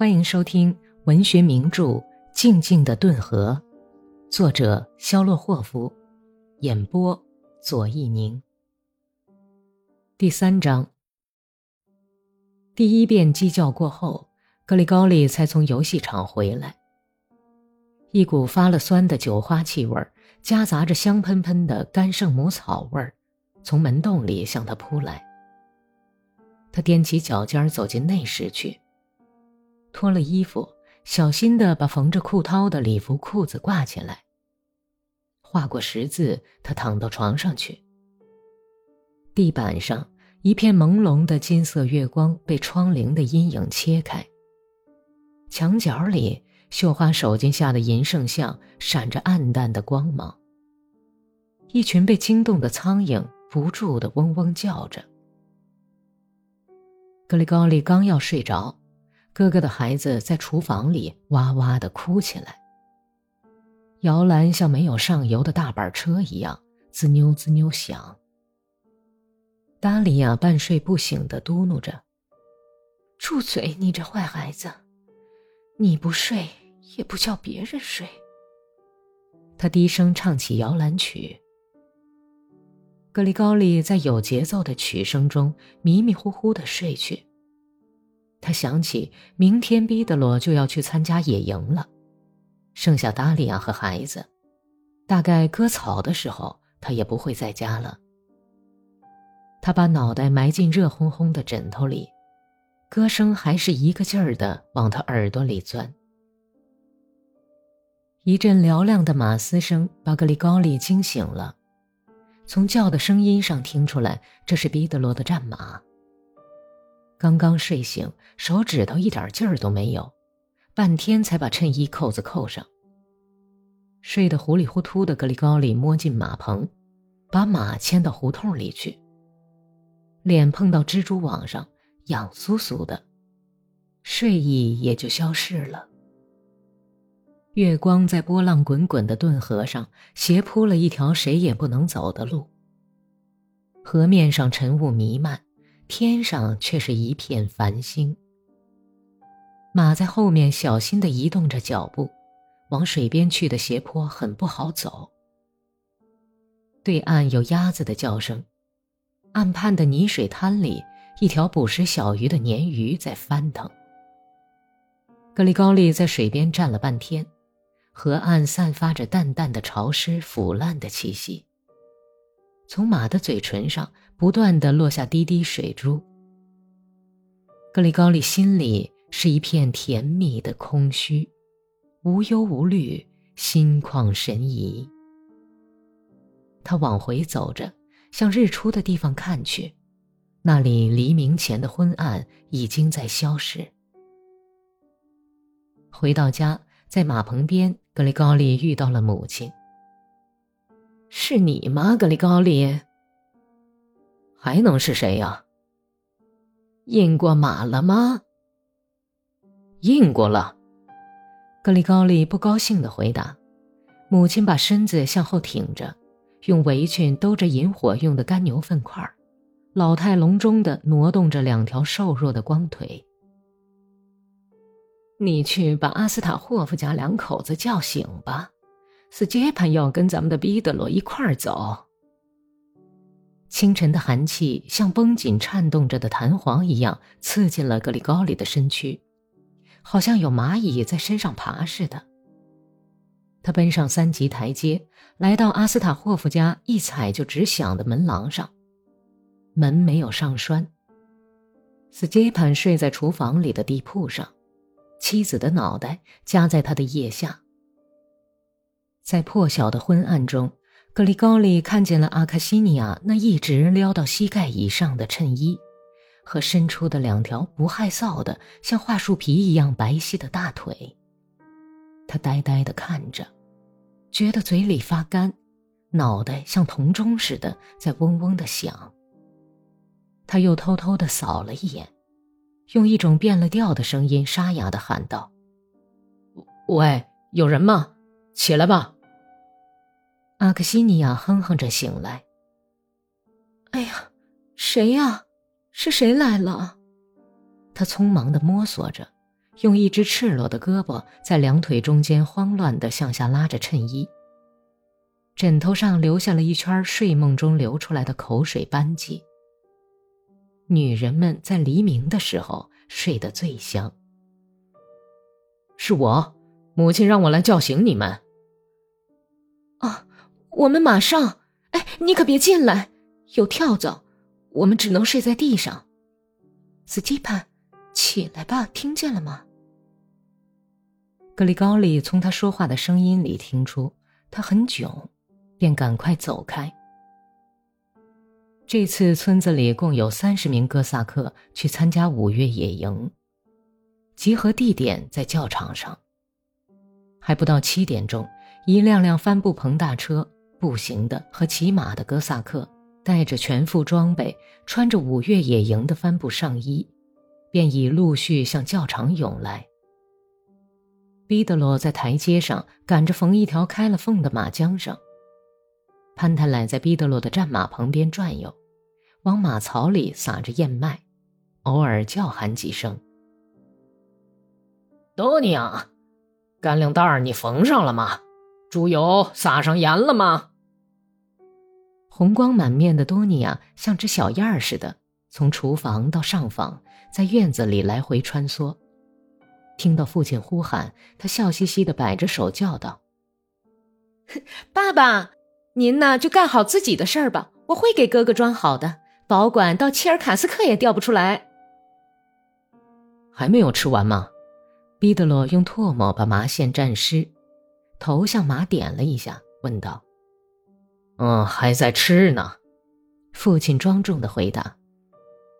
欢迎收听文学名著《静静的顿河》，作者肖洛霍夫，演播左一宁。第三章。第一遍鸡叫过后，格里高利才从游戏场回来。一股发了酸的酒花气味，夹杂着香喷喷的干圣母草味儿，从门洞里向他扑来。他踮起脚尖走进内室去，脱了衣服，小心地把缝着裤绦的礼服裤子挂起来。画过十字，他躺到床上去。地板上一片朦胧的金色月光被窗棂的阴影切开。墙角里，绣花手巾下的银圣像闪着暗淡的光芒。一群被惊动的苍蝇不住地嗡嗡叫着。格里高利刚要睡着，哥哥的孩子在厨房里哇哇的哭起来。摇篮像没有上油的大板车一样滋妞滋妞响。达里亚半睡不醒的嘟哝着：“住嘴，你这坏孩子！你不睡也不叫别人睡。”他低声唱起摇篮曲。格里高利在有节奏的曲声中迷迷糊糊的睡去。他想起明天毕德罗就要去参加野营了，剩下达利亚和孩子，大概割草的时候他也不会在家了。他把脑袋埋进热烘烘的枕头里，歌声还是一个劲儿的往他耳朵里钻。一阵嘹亮的马嘶声把格里高利惊醒了。从叫的声音上听出来，这是彼得罗的战马。刚刚睡醒，手指头一点劲儿都没有，半天才把衬衣扣子扣上。睡得糊里糊涂的格里高里摸进马棚，把马牵到胡同里去。脸碰到蜘蛛网上，痒酥酥的，睡意也就消失了。月光在波浪滚滚的顿河上斜铺了一条谁也不能走的路。河面上晨雾弥漫，天上却是一片繁星。马在后面小心地移动着脚步，往水边去的斜坡很不好走。对岸有鸭子的叫声，岸畔的泥水滩里，一条捕食小鱼的鲶鱼在翻腾。格里高利在水边站了半天。河岸散发着淡淡的潮湿、腐烂的气息。从马的嘴唇上不断的落下滴滴水珠。格里高利心里是一片甜蜜的空虚，无忧无虑，心旷神怡。他往回走着，向日出的地方看去，那里黎明前的昏暗已经在消失。回到家，在马棚边。格里高利遇到了母亲。是你吗，格里高利？还能是谁呀？印过马了吗？印过了。格里高利不高兴的回答。母亲把身子向后挺着，用围裙兜着引火用的干牛粪块儿，老态龙钟的挪动着两条瘦弱的光腿。你去把阿斯塔霍夫家两口子叫醒吧，斯杰潘要跟咱们的彼得罗一块儿走。清晨的寒气像绷紧颤动着的弹簧一样刺进了格里高里的身躯，好像有蚂蚁在身上爬似的。他奔上三级台阶，来到阿斯塔霍夫家一踩就直响的门廊上，门没有上栓。斯杰潘睡在厨房里的地铺上。妻子的脑袋夹在他的腋下，在破晓的昏暗中，格里高利看见了阿卡西尼亚那一直撩到膝盖以上的衬衣，和伸出的两条不害臊的像桦树皮一样白皙的大腿。他呆呆地看着，觉得嘴里发干，脑袋像铜钟似的在嗡嗡地响。他又偷偷地扫了一眼。用一种变了调的声音沙哑的喊道：“喂，有人吗？起来吧。”阿克西尼亚哼哼着醒来。“哎呀，谁呀？是谁来了？”他匆忙的摸索着，用一只赤裸的胳膊在两腿中间慌乱地向下拉着衬衣。枕头上留下了一圈睡梦中流出来的口水斑迹。女人们在黎明的时候睡得最香。是我，母亲让我来叫醒你们。我们马上。哎，你可别进来，有跳蚤，我们只能睡在地上。斯蒂潘，起来吧，听见了吗？格里高利从他说话的声音里听出他很囧。便赶快走开。这次村子里共有三十名哥萨克去参加五月野营，集合地点在教场上。还不到七点钟，一辆辆帆布棚大车、步行的和骑马的哥萨克，带着全副装备，穿着五月野营的帆布上衣，便已陆续向教场涌来。毕德罗在台阶上赶着缝一条开了缝的马缰绳。潘泰莱在毕德罗的战马旁边转悠，往马槽里撒着燕麦，偶尔叫喊几声。多尼亚，干粮袋你缝上了吗？猪油撒上盐了吗？红光满面的多尼亚像只小燕儿似的，从厨房到上房，在院子里来回穿梭。听到父亲呼喊，他笑嘻嘻的摆着手叫道：“爸爸。”您呢，就干好自己的事儿吧，我会给哥哥装好的，保管到切尔卡斯克也掉不出来。还没有吃完吗？毕德罗用唾沫把麻线蘸湿，头向马点了一下，问道：“嗯，还在吃呢。”父亲庄重的回答，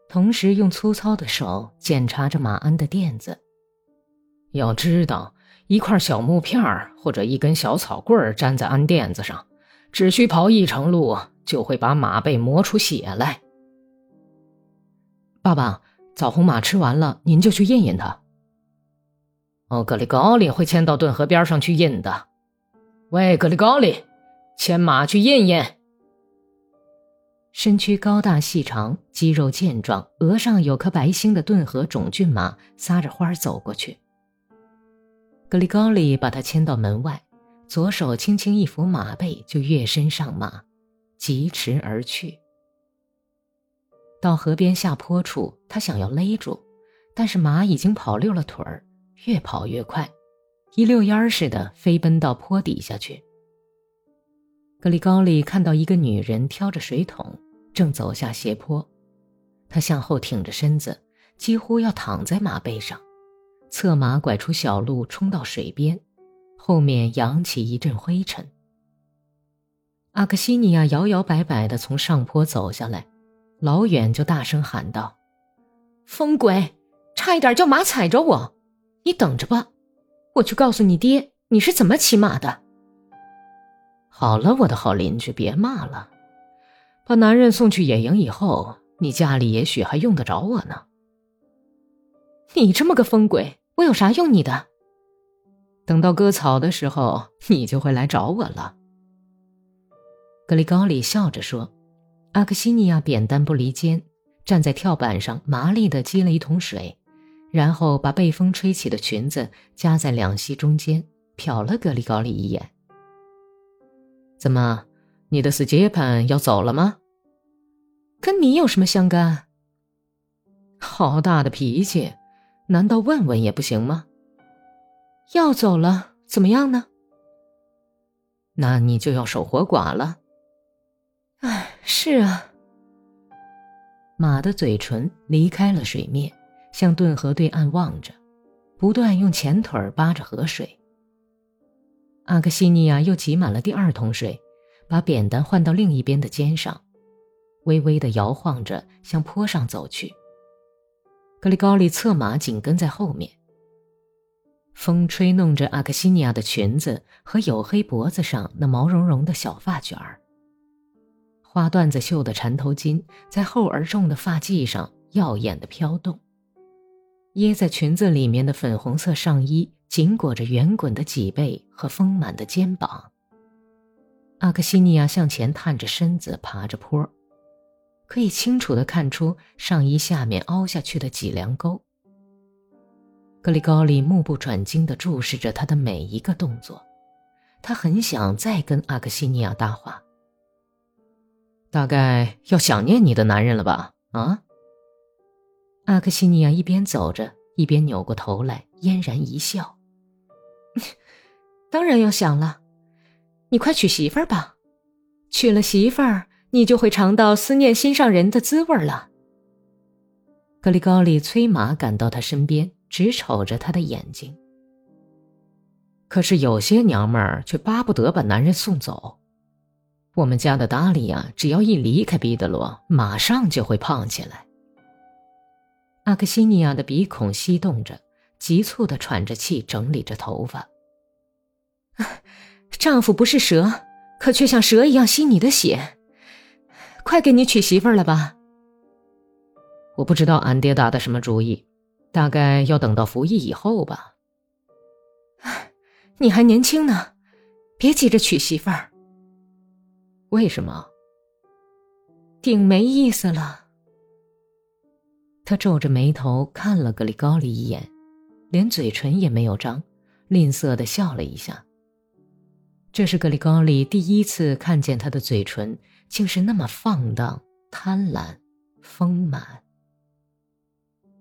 同时用粗糙的手检查着马鞍的垫子。要知道，一块小木片或者一根小草棍粘在鞍垫子上。只需跑一程路，就会把马背磨出血来。爸爸，枣红马吃完了，您就去印印它。哦，格里高里会牵到顿河边上去印的。喂，格里高里，牵马去验验。身躯高大细长、肌肉健壮、额上有颗白星的顿河种骏马撒着欢儿走过去。格里高利把他牵到门外。左手轻轻一扶马背，就跃身上马，疾驰而去。到河边下坡处，他想要勒住，但是马已经跑溜了腿儿，越跑越快，一溜烟儿似的飞奔到坡底下去。格里高利看到一个女人挑着水桶，正走下斜坡，他向后挺着身子，几乎要躺在马背上，策马拐出小路，冲到水边。后面扬起一阵灰尘。阿克西尼亚摇摇摆摆地从上坡走下来，老远就大声喊道：“疯鬼，差一点叫马踩着我！你等着吧，我去告诉你爹你是怎么骑马的。”好了，我的好邻居，别骂了。把男人送去野营以后，你家里也许还用得着我呢。你这么个疯鬼，我有啥用你的？等到割草的时候，你就会来找我了。”格里高里笑着说。阿克西尼亚扁担不离肩，站在跳板上，麻利地接了一桶水，然后把被风吹起的裙子夹在两膝中间，瞟了格里高里一眼。“怎么，你的斯杰潘要走了吗？跟你有什么相干？好大的脾气，难道问问也不行吗？”要走了，怎么样呢？那你就要守活寡了。唉，是啊。马的嘴唇离开了水面，向顿河对岸望着，不断用前腿扒着河水。阿克西尼亚又挤满了第二桶水，把扁担换到另一边的肩上，微微的摇晃着向坡上走去。格里高利策马紧跟在后面。风吹弄着阿克西尼亚的裙子和黝黑脖子上那毛茸茸的小发卷儿，花缎子绣的缠头巾在厚而重的发髻上耀眼的飘动，掖在裙子里面的粉红色上衣紧裹着圆滚的脊背和丰满的肩膀。阿克西尼亚向前探着身子爬着坡，可以清楚地看出上衣下面凹下去的脊梁沟。格里高利目不转睛地注视着他的每一个动作，他很想再跟阿克西尼亚搭话。大概要想念你的男人了吧？啊？阿克西尼亚一边走着，一边扭过头来，嫣然一笑：“当然要想了，你快娶媳妇儿吧，娶了媳妇儿，你就会尝到思念心上人的滋味了。”格里高利催马赶到他身边。直瞅着他的眼睛。可是有些娘们儿却巴不得把男人送走。我们家的达利亚只要一离开毕德罗，马上就会胖起来。阿克西尼亚的鼻孔翕动着，急促的喘着气，整理着头发。丈夫不是蛇，可却像蛇一样吸你的血。快给你娶媳妇了吧！我不知道俺爹打的什么主意。大概要等到服役以后吧。你还年轻呢，别急着娶媳妇儿。为什么？挺没意思了。他皱着眉头看了格里高利一眼，连嘴唇也没有张，吝啬的笑了一下。这是格里高利第一次看见他的嘴唇竟是那么放荡、贪婪、丰满。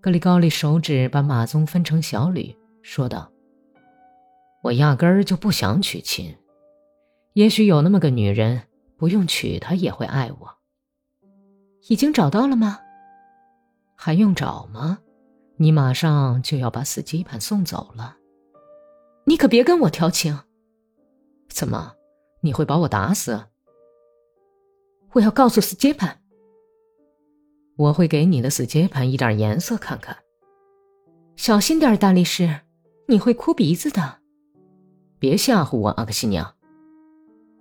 格里高利手指把马鬃分成小缕，说道：“我压根儿就不想娶亲，也许有那么个女人，不用娶她也会爱我。已经找到了吗？还用找吗？你马上就要把死鸡盘送走了，你可别跟我调情。怎么？你会把我打死？我要告诉死基盘。”我会给你的死接盘一点颜色看看。小心点，大力士，你会哭鼻子的。别吓唬我，阿克西娘。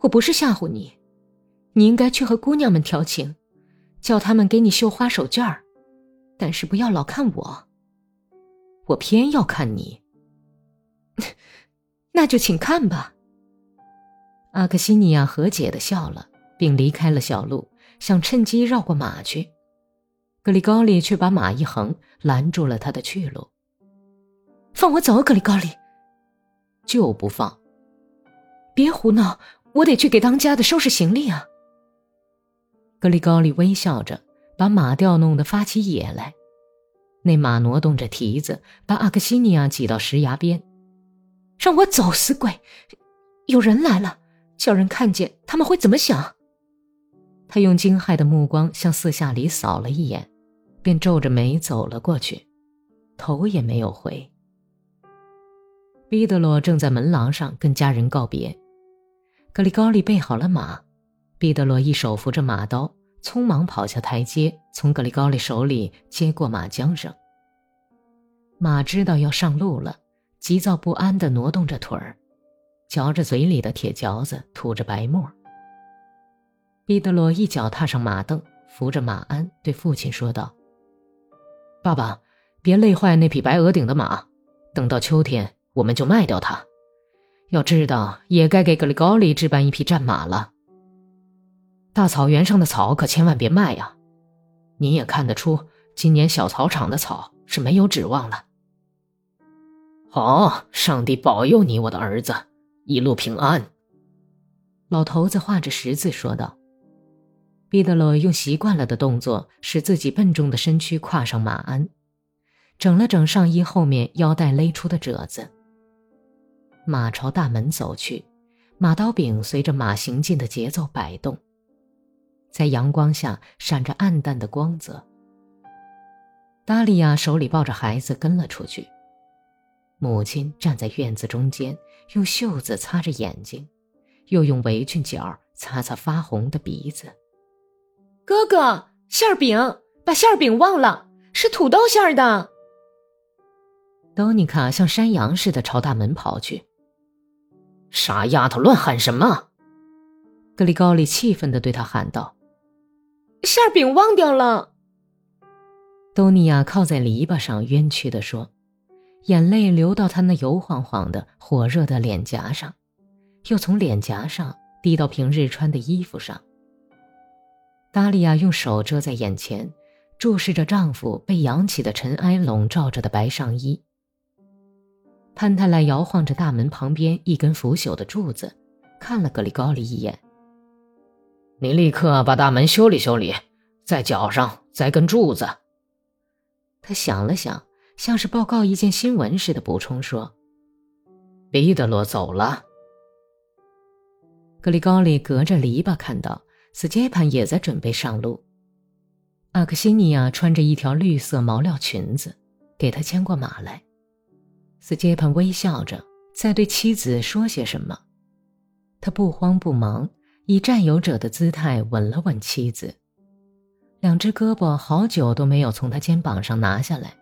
我不是吓唬你，你应该去和姑娘们调情，叫他们给你绣花手绢儿，但是不要老看我。我偏要看你。那就请看吧。阿克西尼亚和解的笑了，并离开了小路，想趁机绕过马去。格里高利却把马一横，拦住了他的去路。放我走，格里高利！就不放！别胡闹，我得去给当家的收拾行李啊！格里高利微笑着，把马调弄得发起野来。那马挪动着蹄子，把阿克西尼亚挤到石崖边。让我走，死鬼！有人来了，叫人看见，他们会怎么想？他用惊骇的目光向四下里扫了一眼，便皱着眉走了过去，头也没有回。彼得罗正在门廊上跟家人告别，格里高利备好了马，彼得罗一手扶着马刀，匆忙跑下台阶，从格里高利手里接过马缰绳。马知道要上路了，急躁不安地挪动着腿儿，嚼着嘴里的铁嚼子，吐着白沫。彼得罗一脚踏上马凳，扶着马鞍，对父亲说道：“爸爸，别累坏那匹白额顶的马，等到秋天我们就卖掉它。要知道，也该给格里高利置办一匹战马了。大草原上的草可千万别卖呀！您也看得出，今年小草场的草是没有指望了。好，上帝保佑你，我的儿子，一路平安。”老头子画着十字说道。彼得罗用习惯了的动作，使自己笨重的身躯跨上马鞍，整了整上衣后面腰带勒出的褶子。马朝大门走去，马刀柄随着马行进的节奏摆动，在阳光下闪着暗淡的光泽。达利亚手里抱着孩子跟了出去，母亲站在院子中间，用袖子擦着眼睛，又用围裙角擦擦发红的鼻子。哥哥，馅饼，把馅饼忘了，是土豆馅的。多妮卡像山羊似的朝大门跑去。傻丫头，乱喊什么？格里高利气愤的对他喊道：“馅饼忘掉了。”多尼亚靠在篱笆上，冤屈地说，眼泪流到他那油晃晃的、火热的脸颊上，又从脸颊上滴到平日穿的衣服上。达利亚用手遮在眼前，注视着丈夫被扬起的尘埃笼罩着的白上衣。潘泰莱摇晃着大门旁边一根腐朽的柱子，看了格里高里一眼。你立刻把大门修理修理，再脚上栽根柱子。他想了想，像是报告一件新闻似的补充说：“彼得罗走了。”格里高里隔着篱笆看到斯杰潘也在准备上路。阿克西尼亚穿着一条绿色毛料裙子，给他牵过马来。斯杰潘微笑着在对妻子说些什么，他不慌不忙，以占有者的姿态吻了吻妻子。两只胳膊好久都没有从他肩膀上拿下来。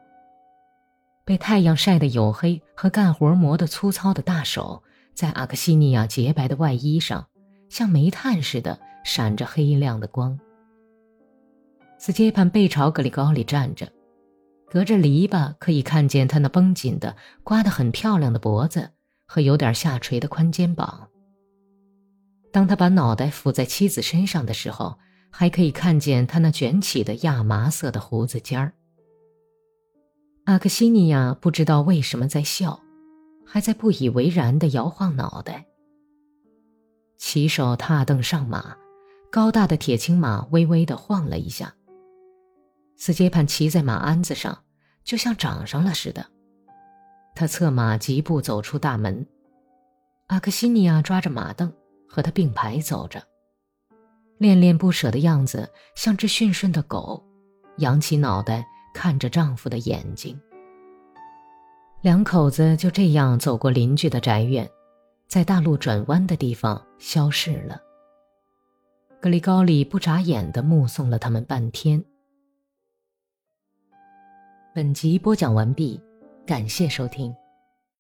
被太阳晒得黝黑和干活磨得粗糙的大手，在阿克西尼亚洁白的外衣上，像煤炭似的闪着黑亮的光。斯杰潘背朝格里高里站着，隔着篱笆可以看见他那绷紧的、刮得很漂亮的脖子和有点下垂的宽肩膀。当他把脑袋伏在妻子身上的时候，还可以看见他那卷起的亚麻色的胡子尖儿。阿克西尼亚不知道为什么在笑，还在不以为然地摇晃脑袋。骑手踏凳上马，高大的铁青马微微地晃了一下。斯杰潘骑在马鞍子上，就像长上了似的。他策马疾步走出大门，阿克西尼亚抓着马凳和他并排走着，恋恋不舍的样子像只驯顺的狗，扬起脑袋看着丈夫的眼睛。两口子就这样走过邻居的宅院，在大路转弯的地方消失了。格里高里不眨眼地目送了他们半天。本集播讲完毕，感谢收听。